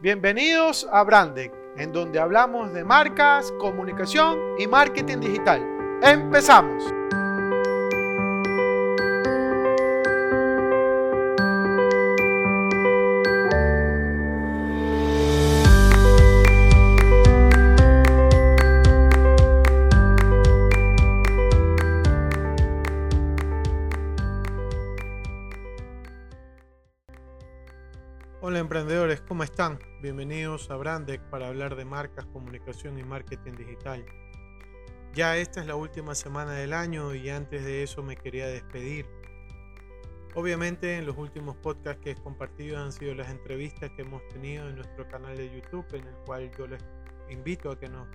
Bienvenidos a Brandec, en donde hablamos de marcas, comunicación y marketing digital. ¡Empezamos! Hola emprendedores, ¿cómo están? Bienvenidos a Brandec para hablar de marcas, comunicación y marketing digital. Ya esta es la última semana del año y antes de eso me quería despedir. Obviamente en los últimos podcasts que he compartido han sido las entrevistas que hemos tenido en nuestro canal de YouTube, en el cual yo les invito a que nos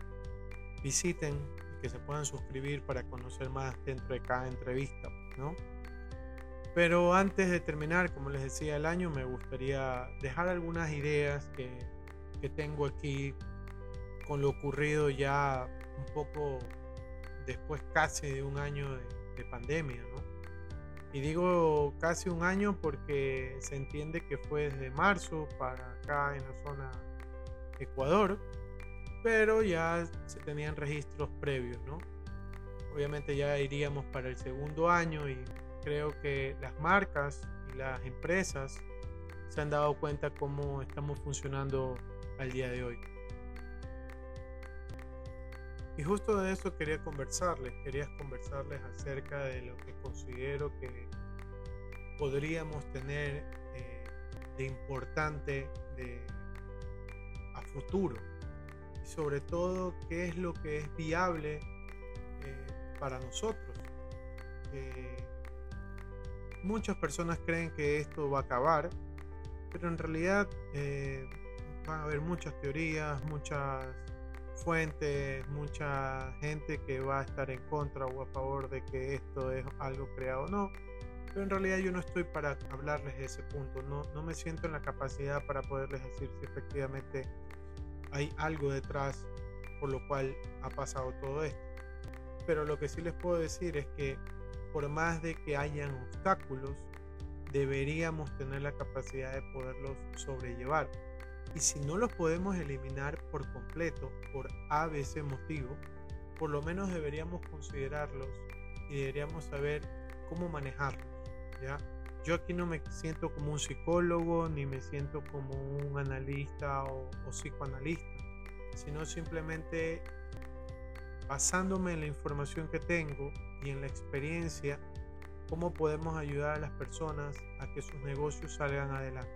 visiten y que se puedan suscribir para conocer más dentro de cada entrevista, ¿no? Pero antes de terminar, como les decía el año, me gustaría dejar algunas ideas que, que tengo aquí con lo ocurrido ya un poco después casi de un año de, de pandemia, ¿no? Y digo casi un año porque se entiende que fue desde marzo para acá en la zona Ecuador, pero ya se tenían registros previos, ¿no? Obviamente ya iríamos para el segundo año y creo que las marcas y las empresas se han dado cuenta cómo estamos funcionando al día de hoy. Y justo de eso quería conversarles, quería conversarles acerca de lo que considero que podríamos tener eh, de importante a futuro. Y sobre todo, qué es lo que es viable eh, para nosotros. Eh, muchas personas creen que esto va a acabar, pero en realidad eh, van a haber muchas teorías, muchas fuentes, mucha gente que va a estar en contra o a favor de que esto es algo creado o no. Pero en realidad yo no estoy para hablarles de ese punto, no, no me siento en la capacidad para poderles decir si efectivamente hay algo detrás por lo cual ha pasado todo esto. Pero lo que sí les puedo decir es que por más de que hayan obstáculos, deberíamos tener la capacidad de poderlos sobrellevar. Y si no los podemos eliminar por completo por ABC motivo, por lo menos deberíamos considerarlos y deberíamos saber cómo manejarlos. ¿ya? Yo aquí no me siento como un psicólogo ni me siento como un analista o, o psicoanalista, sino simplemente basándome en la información que tengo y en la experiencia, cómo podemos ayudar a las personas a que sus negocios salgan adelante.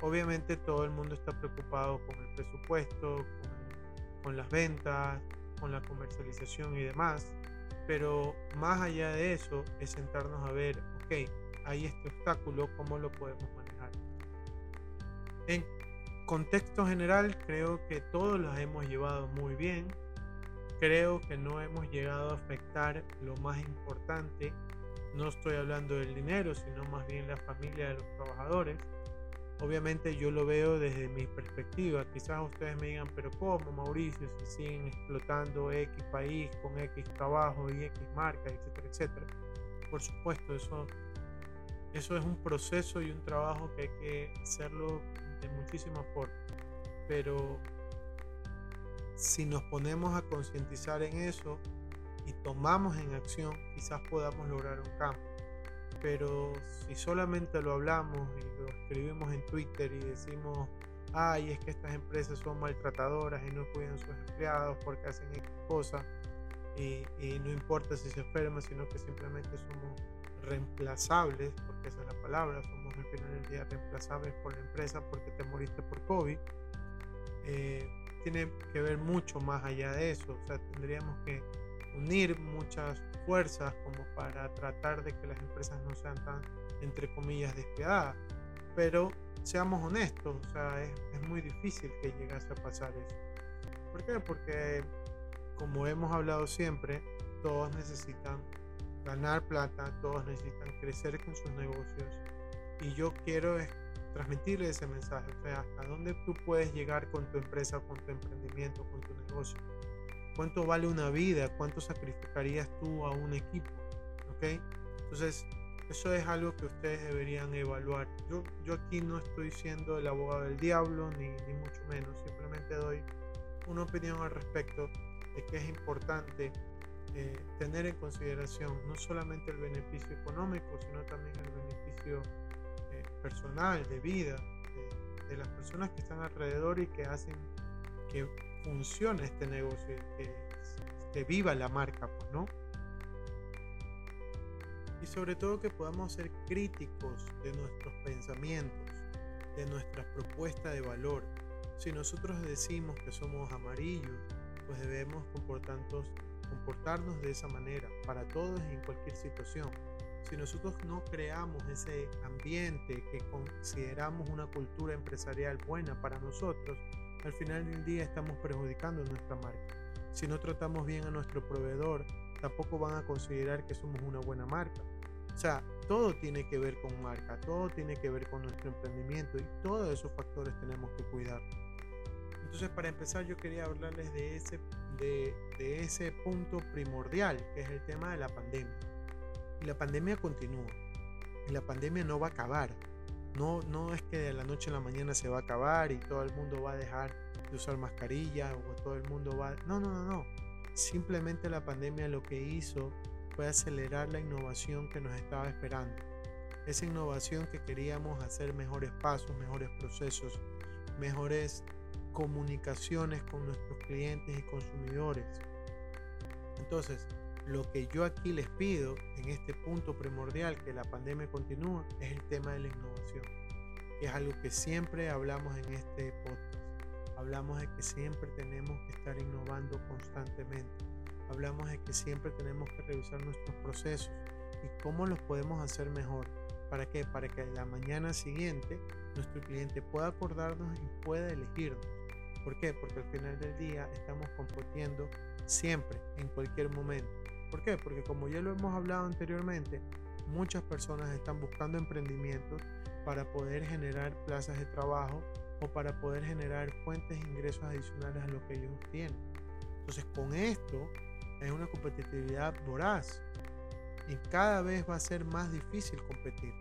Obviamente todo el mundo está preocupado con el presupuesto, con, las ventas, con la comercialización y demás, pero más allá de eso es sentarnos a ver, ok, hay este obstáculo, ¿cómo lo podemos manejar? En contexto general creo que todos los hemos llevado muy bien, creo que no hemos llegado a afectar lo más importante. No estoy hablando del dinero, sino más bien la familia de los trabajadores. Obviamente yo lo veo desde mi perspectiva. Quizás ustedes me digan, pero ¿cómo Mauricio? Si siguen explotando X país con X trabajo y X marca, etcétera, etcétera. Por supuesto, eso, eso es un proceso y un trabajo que hay que hacerlo de muchísima forma. Pero si nos ponemos a concientizar en eso y tomamos en acción, quizás podamos lograr un cambio. Pero si solamente lo hablamos y lo escribimos en Twitter y decimos, ay, es que estas empresas son maltratadoras y no cuidan a sus empleados porque hacen X cosas y, y no importa si se enferman, sino que simplemente somos reemplazables, porque esa es la palabra, somos al final del día reemplazables por la empresa porque te moriste por COVID. Eh, tiene que ver mucho más allá de eso. O sea, tendríamos que unir muchas fuerzas como para tratar de que las empresas no sean tan, entre comillas, despiadadas. Pero seamos honestos, o sea, es, es muy difícil que llegase a pasar eso. ¿Por qué? Porque, como hemos hablado siempre, todos necesitan ganar plata, todos necesitan crecer con sus negocios. Y yo quiero transmitirle ese mensaje, o sea, hasta dónde tú puedes llegar con tu empresa, con tu emprendimiento, con tu negocio. ¿Cuánto vale una vida? ¿Cuánto sacrificarías tú a un equipo? ¿Ok? Entonces, Eso es algo que ustedes deberían evaluar. Yo, yo aquí no estoy siendo el abogado del diablo, ni, ni mucho menos. Simplemente doy una opinión al respecto de que es importante eh, tener en consideración no solamente el beneficio económico, sino también el beneficio personal, de vida, de, de, las personas que están alrededor y que hacen que funcione este negocio, que, que viva la marca, pues, ¿no? Y sobre todo que podamos ser críticos de nuestros pensamientos, de nuestras propuestas de valor. Si nosotros decimos que somos amarillos, pues debemos comportarnos de esa manera para todos y en cualquier situación. Si nosotros no creamos ese ambiente que consideramos una cultura empresarial buena para nosotros, al final del día estamos perjudicando nuestra marca. Si no tratamos bien a nuestro proveedor, tampoco van a considerar que somos una buena marca. O sea, todo tiene que ver con marca, todo tiene que ver con nuestro emprendimiento y todos esos factores tenemos que cuidar. Entonces, para empezar, yo quería hablarles de ese de, ese punto primordial, que es el tema de la pandemia. Y la pandemia continúa. Y la pandemia no va a acabar. No, no es que de la noche a la mañana se va a acabar y todo el mundo va a dejar de usar mascarilla o todo el mundo va... No, no, no, no. Simplemente la pandemia lo que hizo fue acelerar la innovación que nos estaba esperando. Esa innovación que queríamos hacer mejores pasos, mejores procesos, mejores comunicaciones con nuestros clientes y consumidores. Entonces, lo que yo aquí les pido en este punto primordial que la pandemia continúa es el tema de la innovación, que es algo que siempre hablamos en este podcast. Hablamos de que siempre tenemos que estar innovando constantemente. Hablamos de que siempre tenemos que revisar nuestros procesos y cómo los podemos hacer mejor. ¿Para qué? Para que la mañana siguiente nuestro cliente pueda acordarnos y pueda elegirnos. ¿Por qué? Porque al final del día estamos compitiendo siempre, en cualquier momento. ¿Por qué? Porque como ya lo hemos hablado anteriormente, muchas personas están buscando emprendimientos para poder generar plazas de trabajo o para poder generar fuentes de ingresos adicionales a lo que ellos tienen. Entonces con esto es una competitividad voraz y cada vez va a ser más difícil competir.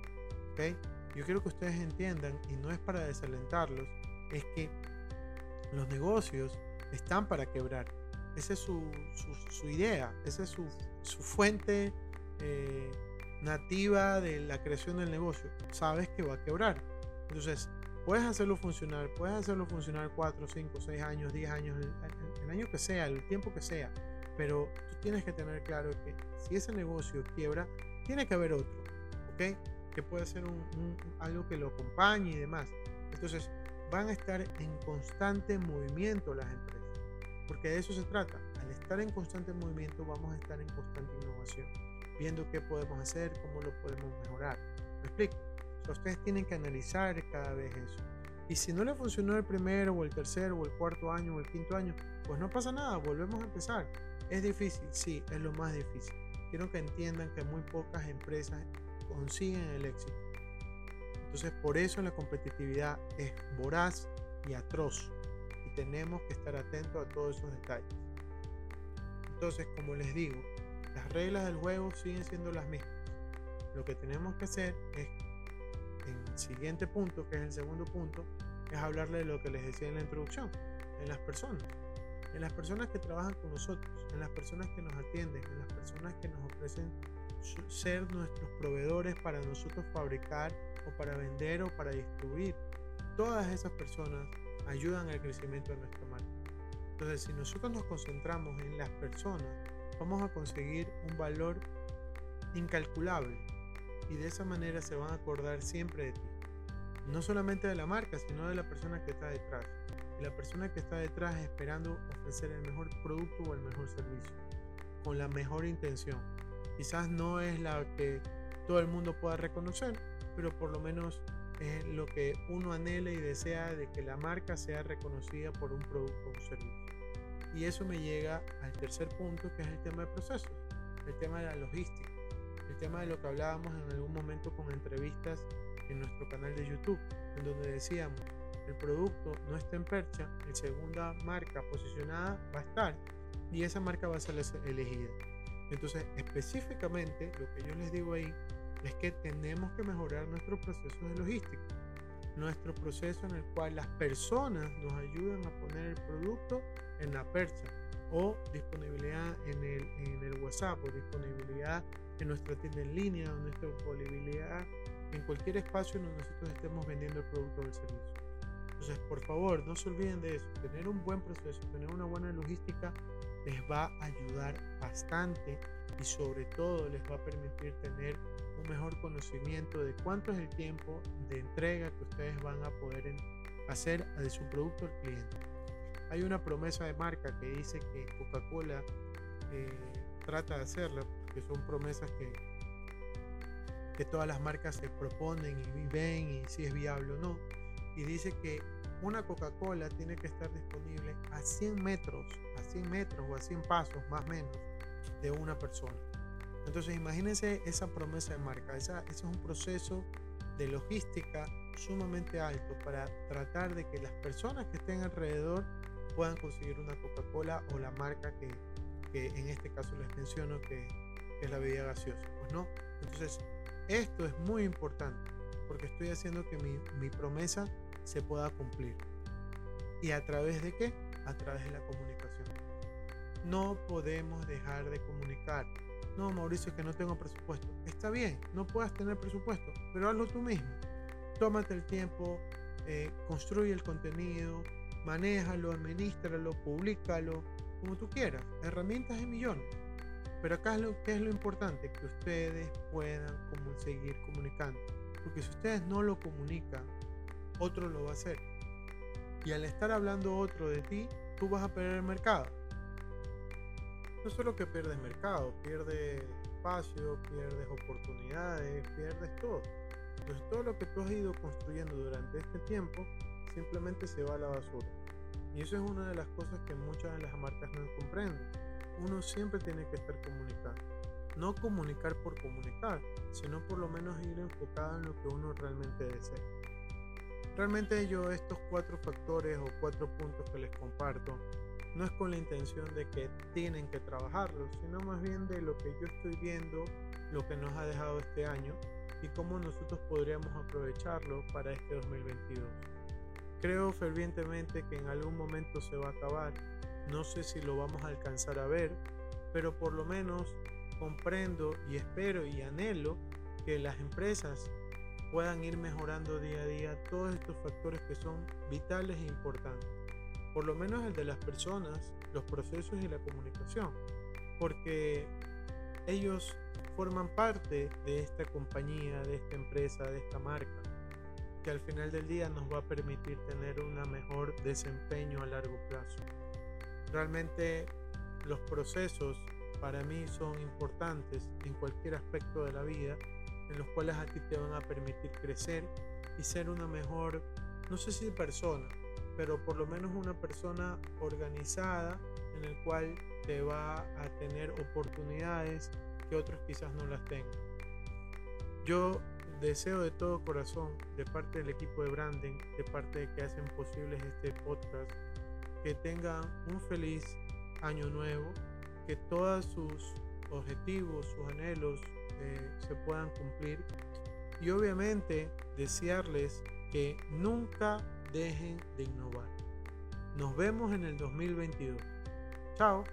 ¿okay? Yo quiero que ustedes entiendan, y no es para desalentarlos, es que los negocios están para quebrar. Esa es su, idea, esa es su, fuente eh, nativa de la creación del negocio. Sabes que va a quebrar. Entonces, puedes hacerlo funcionar, puedes hacerlo funcionar 4, 5, 6 años, 10 años, el, año que sea, el tiempo que sea. Pero tú tienes que tener claro que si ese negocio quiebra, tiene que haber otro, ¿ok? Que puede ser algo que lo acompañe y demás. Entonces, van a estar en constante movimiento las empresas. Porque de eso se trata. Al estar en constante movimiento vamos a estar en constante innovación. Viendo qué podemos hacer, cómo lo podemos mejorar. ¿Me explico? ustedes tienen que analizar cada vez eso. Y si no le funcionó el primero o el tercero o el cuarto año o el quinto año, pues no pasa nada, volvemos a empezar. ¿Es difícil? Sí, es lo más difícil. Quiero que entiendan que muy pocas empresas consiguen el éxito entonces por eso la competitividad es voraz y atroz tenemos que estar atentos a todos esos detalles. Entonces, como les digo, las reglas del juego siguen siendo las mismas. Lo que tenemos que hacer es, en el siguiente punto, que es el segundo punto, es hablarle de lo que les decía en la introducción, en las personas. En las personas que trabajan con nosotros, en las personas que nos atienden, en las personas que nos ofrecen ser nuestros proveedores para nosotros fabricar o para vender o para distribuir. Todas esas personas ayudan al crecimiento de nuestra marca. Entonces, si nosotros nos concentramos en las personas, vamos a conseguir un valor incalculable y de esa manera se van a acordar siempre de ti. No solamente de la marca, sino de la persona que está detrás. Y la persona que está detrás esperando ofrecer el mejor producto o el mejor servicio, con la mejor intención. Quizás no es la que todo el mundo pueda reconocer, pero por lo menos es lo que uno anhela y desea de que la marca sea reconocida por un producto o un servicio. Y eso me llega al tercer punto, que es el tema de procesos, el tema de la logística, el tema de lo que hablábamos en algún momento con entrevistas en nuestro canal de YouTube, en donde decíamos, el producto no está en percha, la segunda marca posicionada va a estar y esa marca va a ser elegida. Entonces, específicamente, lo que yo les digo ahí es que tenemos que mejorar nuestro proceso de logística, nuestro proceso en el cual las personas nos ayudan a poner el producto en la percha o disponibilidad en el, en el WhatsApp o disponibilidad en nuestra tienda en línea o nuestra disponibilidad en cualquier espacio donde nosotros estemos vendiendo el producto o el servicio. Entonces, por favor, no se olviden de eso. Tener un buen proceso, tener una buena logística les va a ayudar bastante y sobre todo les va a permitir tener un mejor conocimiento de cuánto es el tiempo de entrega que ustedes van a poder hacer de su producto al cliente. Hay una promesa de marca que dice que Coca-Cola eh, trata de hacerla, que son promesas que, que todas las marcas se proponen y ven y si es viable o no. Y dice que una Coca-Cola tiene que estar disponible a 100 metros, a 100 metros o a 100 pasos más o menos de una persona. Entonces imagínense esa promesa de marca, esa, ese es un proceso de logística sumamente alto para tratar de que las personas que estén alrededor puedan conseguir una Coca-Cola o la marca que, que, en este caso les menciono que, que, es la bebida gaseosa. Pues no. Entonces, esto es muy importante porque estoy haciendo que mi, mi promesa se pueda cumplir. ¿Y a través de qué? A través de la comunicación. No podemos dejar de comunicar. No, Mauricio, que no tengo presupuesto. Está bien, no puedas tener presupuesto, pero hazlo tú mismo. Tómate el tiempo, eh, construye el contenido, manéjalo, administralo, públicalo, como tú quieras. Herramientas de millones. Pero acá es lo que es lo importante, que ustedes puedan seguir comunicando. Porque si ustedes no lo comunican, otro lo va a hacer. Y al estar hablando otro de ti, tú vas a perder el mercado. No solo que pierdes mercado, pierdes espacio, pierdes oportunidades, pierdes todo. Entonces todo lo que tú has ido construyendo durante este tiempo simplemente se va a la basura. Y eso es una de las cosas que muchas de las marcas no comprenden. Uno siempre tiene que estar comunicando. No comunicar por comunicar, sino por lo menos ir enfocado en lo que uno realmente desea. Realmente yo estos cuatro factores o cuatro puntos que les comparto no es con la intención de que tienen que trabajarlos, sino más bien de lo que yo estoy viendo, lo que nos ha dejado este año y cómo nosotros podríamos aprovecharlo para este 2022. Creo fervientemente que en algún momento se va a acabar, no sé si lo vamos a alcanzar a ver, pero por lo menos comprendo y espero y anhelo que las empresas puedan ir mejorando día a día todos estos factores que son vitales e importantes. Por lo menos el de las personas, los procesos y la comunicación. Porque ellos forman parte de esta compañía, de esta empresa, de esta marca, que al final del día nos va a permitir tener un mejor desempeño a largo plazo. Realmente los procesos para mí son importantes en cualquier aspecto de la vida en los cuales a ti te van a permitir crecer y ser una mejor, no sé si persona, pero por lo menos una persona organizada en el cual te va a tener oportunidades que otros quizás no las tengan. Yo deseo de todo corazón, de parte del equipo de branding, de parte de que hacen posibles este podcast, que tengan un feliz año nuevo, que todos sus objetivos, sus anhelos, se puedan cumplir y obviamente desearles que nunca dejen de innovar. Nos vemos en el 2022. Chao.